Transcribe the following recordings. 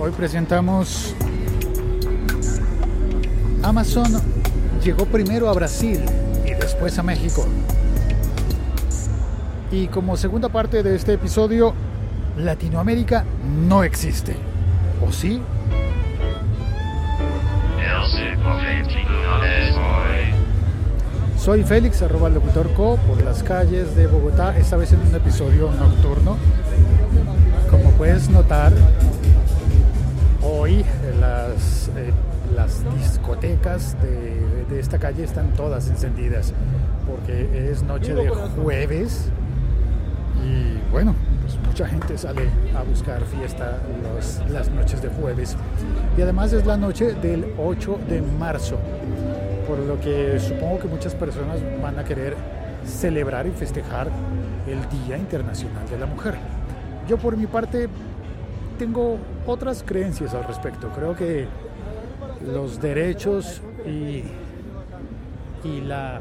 Hoy presentamos Amazon llegó primero a Brasil y después a México. Y como segunda parte de este episodio, Latinoamérica no existe. ¿O sí? Soy Félix, arroba locutor co, por las calles de Bogotá, esta vez en un episodio nocturno. Como puedes notar, hoy las, eh, las discotecas de, de esta calle están todas encendidas, porque es noche de jueves y bueno, pues mucha gente sale a buscar fiesta los- las noches de jueves. Y además es la noche del 8 de marzo, por lo que supongo que muchas personas van a querer celebrar y festejar el Día Internacional de la Mujer. Yo por mi parte tengo otras creencias al respecto. Creo que los derechos y, y la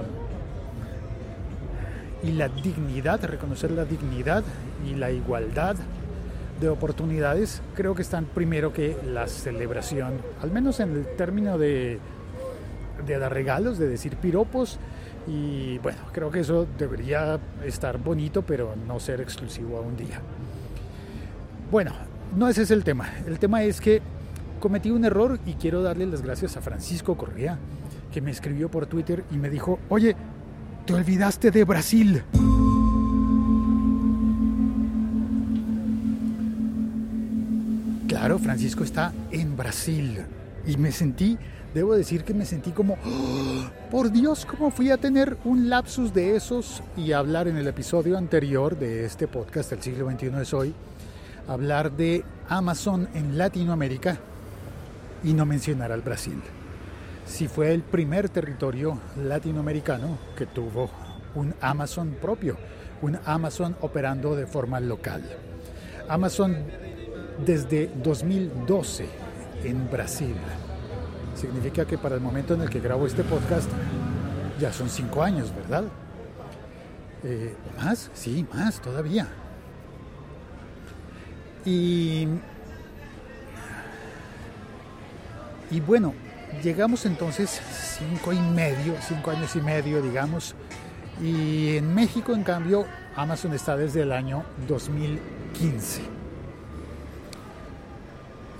y la dignidad, reconocer la dignidad y la igualdad de oportunidades, creo que están primero que la celebración, al menos en el término de, de dar regalos, de decir piropos, y bueno, creo que eso debería estar bonito, pero no ser exclusivo a un día. Bueno, no ese es el tema, el tema es que cometí un error y quiero darle las gracias a Francisco Correa, que me escribió por Twitter y me dijo, oye, te olvidaste de Brasil. Claro, Francisco está en Brasil. Y me sentí, debo decir que me sentí como, ¡Oh! por Dios, ¿cómo fui a tener un lapsus de esos y hablar en el episodio anterior de este podcast, El siglo XXI es hoy, hablar de Amazon en Latinoamérica y no mencionar al Brasil? Si fue el primer territorio latinoamericano que tuvo un Amazon propio, un Amazon operando de forma local. Amazon desde 2012 en Brasil. Significa que para el momento en el que grabo este podcast ya son cinco años, ¿verdad? Eh, ¿Más? Sí, más todavía. Y, y bueno, llegamos entonces cinco y medio, cinco años y medio, digamos. Y en México, en cambio, Amazon está desde el año 2015.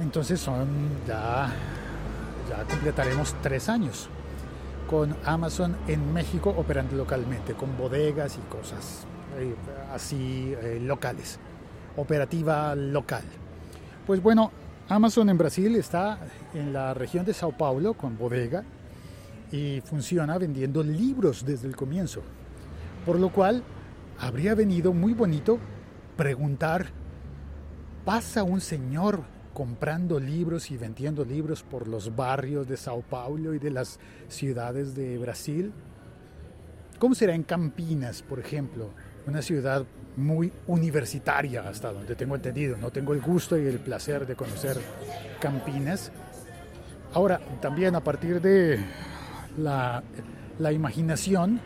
Entonces son ya, ya completaremos tres años con Amazon en México operando localmente, con bodegas y cosas eh, así eh, locales, operativa local. Pues bueno, Amazon en Brasil está en la región de Sao Paulo con bodega y funciona vendiendo libros desde el comienzo. Por lo cual habría venido muy bonito preguntar, ¿pasa un señor comprando libros y vendiendo libros por los barrios de Sao Paulo y de las ciudades de Brasil? ¿Cómo será en Campinas, por ejemplo? Una ciudad muy universitaria, hasta donde tengo entendido. No tengo el gusto y el placer de conocer Campinas. Ahora, también a partir de la, imaginación,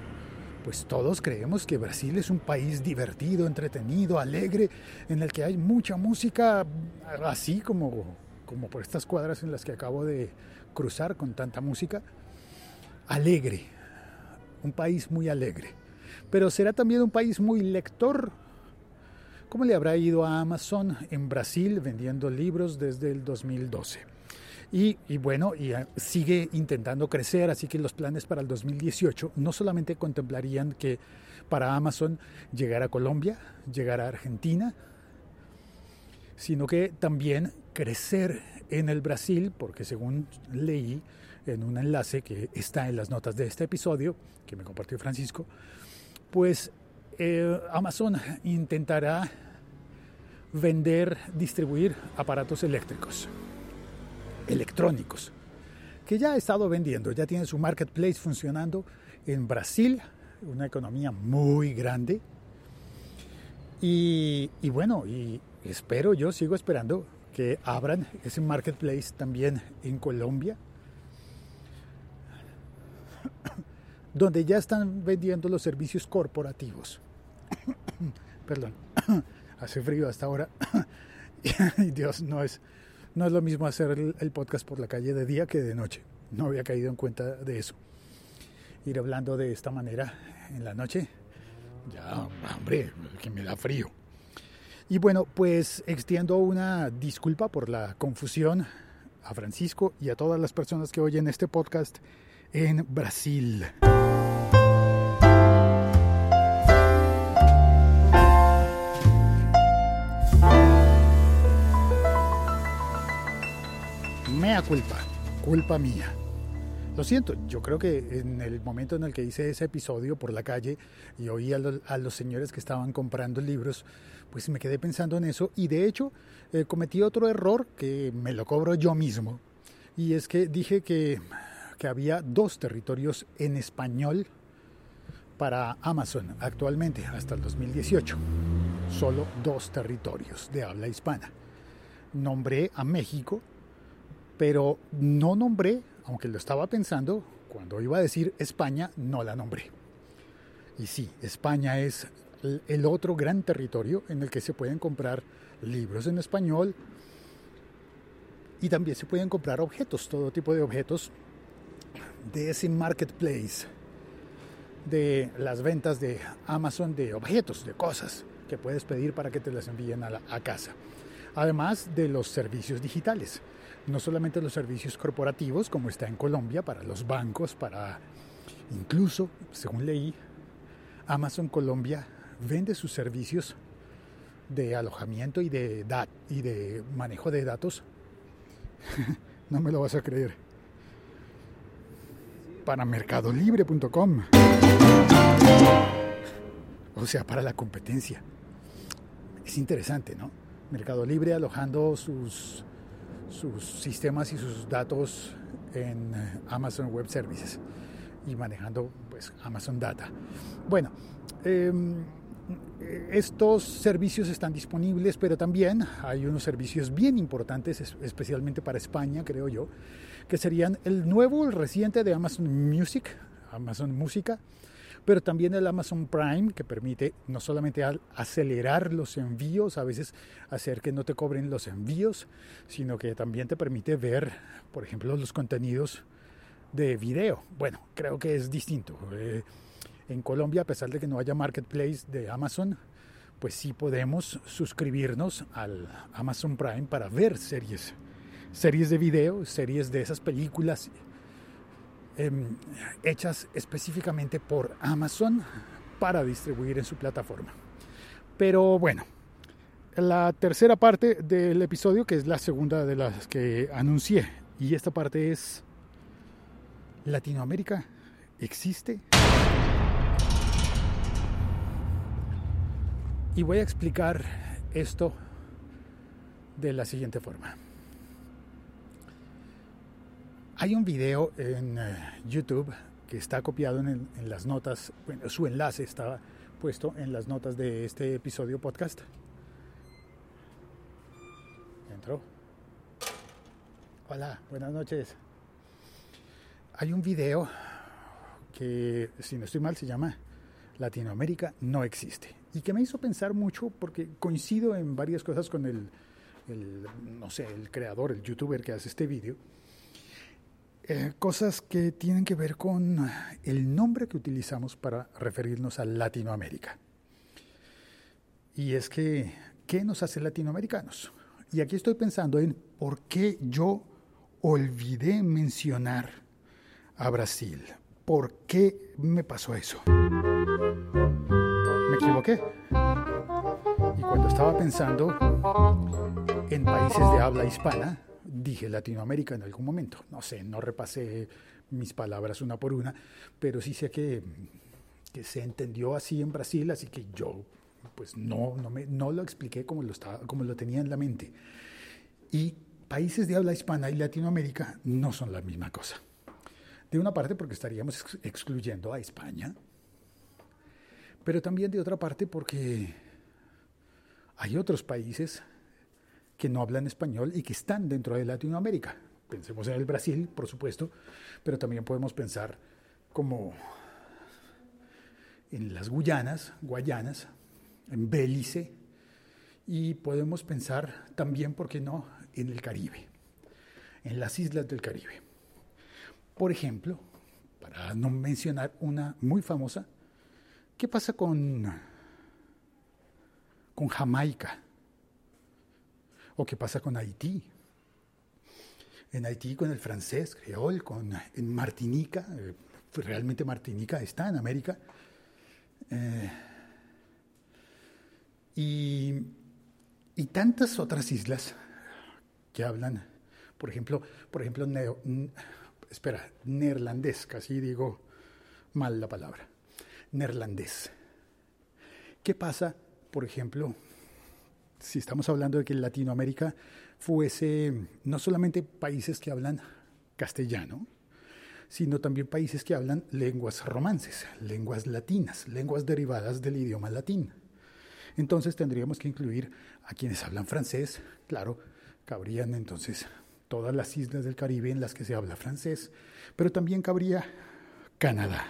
pues todos creemos que Brasil es un país divertido, entretenido, alegre, en el que hay mucha música, así como, como por estas cuadras en las que acabo de cruzar con tanta música. Alegre, un país muy alegre. Pero será también un país muy lector. ¿Cómo le habrá ido a Amazon en Brasil vendiendo libros desde el 2012? Y, y, bueno, y sigue intentando crecer, así que los planes para el 2018 no solamente contemplarían que para Amazon llegar a Colombia, llegar a Argentina, sino que también crecer en el Brasil, porque según leí en un enlace que está en las notas de este episodio, que me compartió Francisco, pues eh, Amazon intentará vender, distribuir aparatos eléctricos electrónicos, que ya ha estado vendiendo, ya tiene su marketplace funcionando en Brasil, una economía muy grande. Y, y, bueno, y espero, yo sigo esperando que abran ese marketplace también en Colombia, donde ya están vendiendo los servicios corporativos. Perdón, hace frío hasta ahora. y Dios, no es, No es lo mismo hacer el, podcast por la calle de día que de noche. No había caído en cuenta de eso. Ir hablando de esta manera en la noche, ya, hombre, que me da frío. Y bueno, pues extiendo una disculpa por la confusión a Francisco y a todas las personas que oyen este podcast en Brasil. Mea culpa, culpa mía. Lo siento, yo creo que en el momento en el que hice ese episodio por la calle y oí a, lo, a los señores que estaban comprando libros, pues me quedé pensando en eso y de hecho eh, cometí otro error que me lo cobro yo mismo y es que dije que, que había dos territorios en español para Amazon actualmente hasta el 2018. Solo dos territorios de habla hispana. Nombré a México, pero no nombré aunque lo estaba pensando, cuando iba a decir España, no la nombré. Y sí, España es el otro gran territorio en el que se pueden comprar libros en español y también se pueden comprar objetos, todo tipo de objetos de ese marketplace, de las ventas de Amazon de objetos, de cosas que puedes pedir para que te las envíen a, la, casa. Además de los servicios digitales no solamente los servicios corporativos, como está en Colombia, para los bancos, para incluso, según leí, Amazon Colombia vende sus servicios de alojamiento y de, y de manejo de datos. no me lo vas a creer. Para mercadolibre.com. O sea, para la competencia. Es interesante, ¿no? Mercado Libre alojando sus sus sistemas y sus datos en eh, Amazon Web Services y manejando pues, Amazon Data. Bueno, em, estos servicios están disponibles, pero también hay unos servicios bien importantes, especialmente para España, creo yo, que serían el nuevo, el reciente de Amazon Music, Amazon Música, pero también el Amazon Prime, que permite no solamente acelerar los envíos, a veces hacer que no te cobren los envíos, sino que también te permite ver, por ejemplo, los contenidos de video. Bueno, creo que es distinto. Eh, en Colombia, a pesar de que no haya marketplace de Amazon, pues sí podemos suscribirnos al Amazon Prime para ver series, series de video, series de esas películas Em, hechas específicamente por Amazon para distribuir en su plataforma. Pero bueno, la tercera parte del episodio, que es la segunda de las que anuncié, y esta parte es Latinoamérica existe. Y voy a explicar esto de la siguiente forma. Hay un video en eh, YouTube que está copiado en, las notas, bueno, su enlace está puesto en las notas de este episodio podcast. Entró. Hola, buenas noches. Hay un video que, si no estoy mal, se llama Latinoamérica no existe. Y que me hizo pensar mucho porque coincido en varias cosas con el, no sé, el creador, el youtuber que hace este video eh, cosas que tienen que ver con el nombre que utilizamos para referirnos a Latinoamérica. Y es que, ¿qué nos hace latinoamericanos? Y aquí estoy pensando en por qué yo olvidé mencionar a Brasil. ¿Por qué me pasó eso? Me equivoqué. Y cuando estaba pensando en países de habla hispana, dije Latinoamérica en algún momento. No sé, no repasé mis palabras una por una, pero sí sé que, que se entendió así en Brasil, así que yo pues no, no, me, no lo expliqué como lo, estaba, como lo tenía en la mente. Y países de habla hispana y Latinoamérica no son la misma cosa. De una parte porque estaríamos excluyendo a España, pero también de otra parte porque hay otros países que no hablan español y que están dentro de Latinoamérica. Pensemos en el Brasil, por supuesto, pero también podemos pensar como en las Guyanas, Guayanas, en Bélice Y podemos pensar también, ¿por qué no?, en el Caribe, en las islas del Caribe. Por ejemplo, para no mencionar una muy famosa, ¿qué pasa con, con Jamaica? ¿O qué pasa con Haití? En Haití con el francés, creol, con, en Martinica, eh, realmente Martinica está en América. Eh, y, y, tantas otras islas que hablan, por ejemplo, por ejemplo espera, neerlandés, casi digo mal la palabra, neerlandés. ¿Qué pasa, por ejemplo, si estamos hablando de que Latinoamérica fuese no solamente países que hablan castellano, sino también países que hablan lenguas romances, lenguas latinas, lenguas derivadas del idioma latín. Entonces tendríamos que incluir a quienes hablan francés, claro, cabrían entonces todas las islas del Caribe en las que se habla francés, pero también cabría Canadá.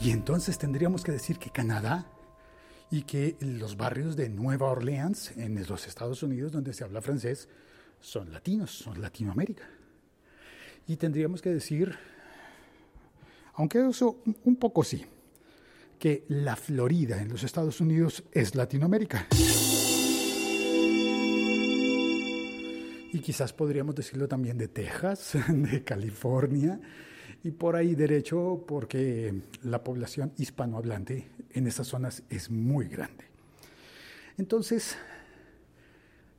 Y entonces tendríamos que decir que Canadá y que los barrios de Nueva Orleans, en los Estados Unidos, donde se habla francés, son latinos, son Latinoamérica. Y tendríamos que decir, aunque eso un poco sí, que la Florida en los Estados Unidos es Latinoamérica. y quizás podríamos decirlo también de Texas, de California y por ahí derecho porque la población hispanohablante en esas zonas es muy grande. Entonces,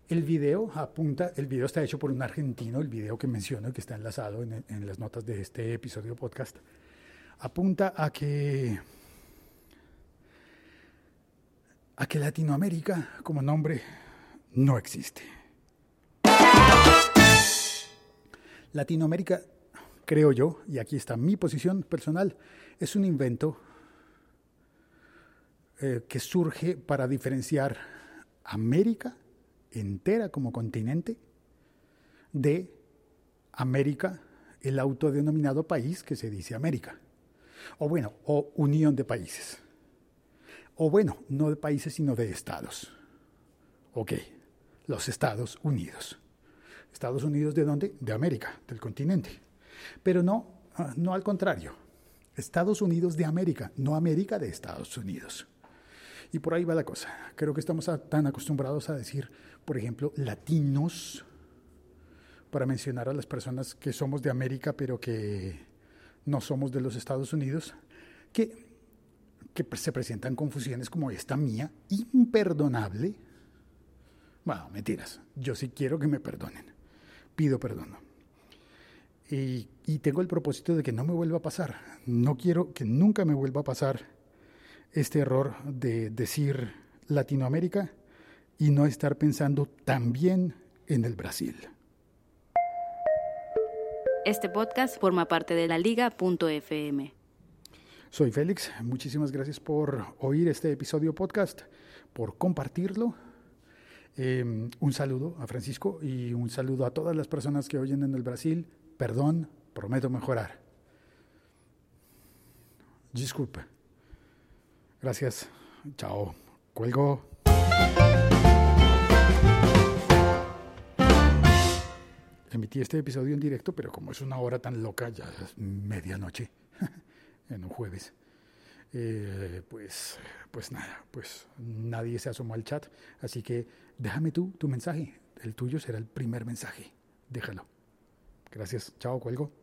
el video apunta, el video está hecho por un argentino, el video que menciono, que está enlazado en, en las notas de este episodio podcast, apunta a que a que Latinoamérica como nombre no existe. Latinoamérica, creo yo, y aquí está mi posición personal, es un invento eh, que surge para diferenciar América entera como continente de América, el autodenominado país que se dice América. O bueno, o unión de países. O bueno, no de países, sino de estados. Ok, los Estados Unidos. Estados Unidos de dónde? De América, del continente. Pero no, ah, no al contrario. Estados Unidos de América, no América de Estados Unidos. Y por ahí va la cosa. Creo que estamos tan acostumbrados a decir, por ejemplo, latinos, para mencionar a las personas que somos de América, pero que no somos de los Estados Unidos, que, que se presentan confusiones como esta mía, imperdonable. Bueno, mentiras. Yo sí quiero que me perdonen pido perdón. Y, y, tengo el propósito de que no me vuelva a pasar. No quiero que nunca me vuelva a pasar este error de decir Latinoamérica y no estar pensando también en el Brasil. Este podcast forma parte de la liga.fm. Soy Félix, muchísimas gracias por oír este episodio podcast, por compartirlo Em, un saludo a Francisco y un saludo a todas las personas que oyen en el Brasil. Perdón, prometo mejorar. Disculpe. Gracias. Chao. Cuelgo. Emití este episodio en directo, pero como es una hora tan loca, ya es medianoche en un jueves. Eh, pues, pues nada, pues nadie se asomó al chat, así que déjame tú tu mensaje, el tuyo será el primer mensaje, déjalo. Gracias, chao, cuelgo.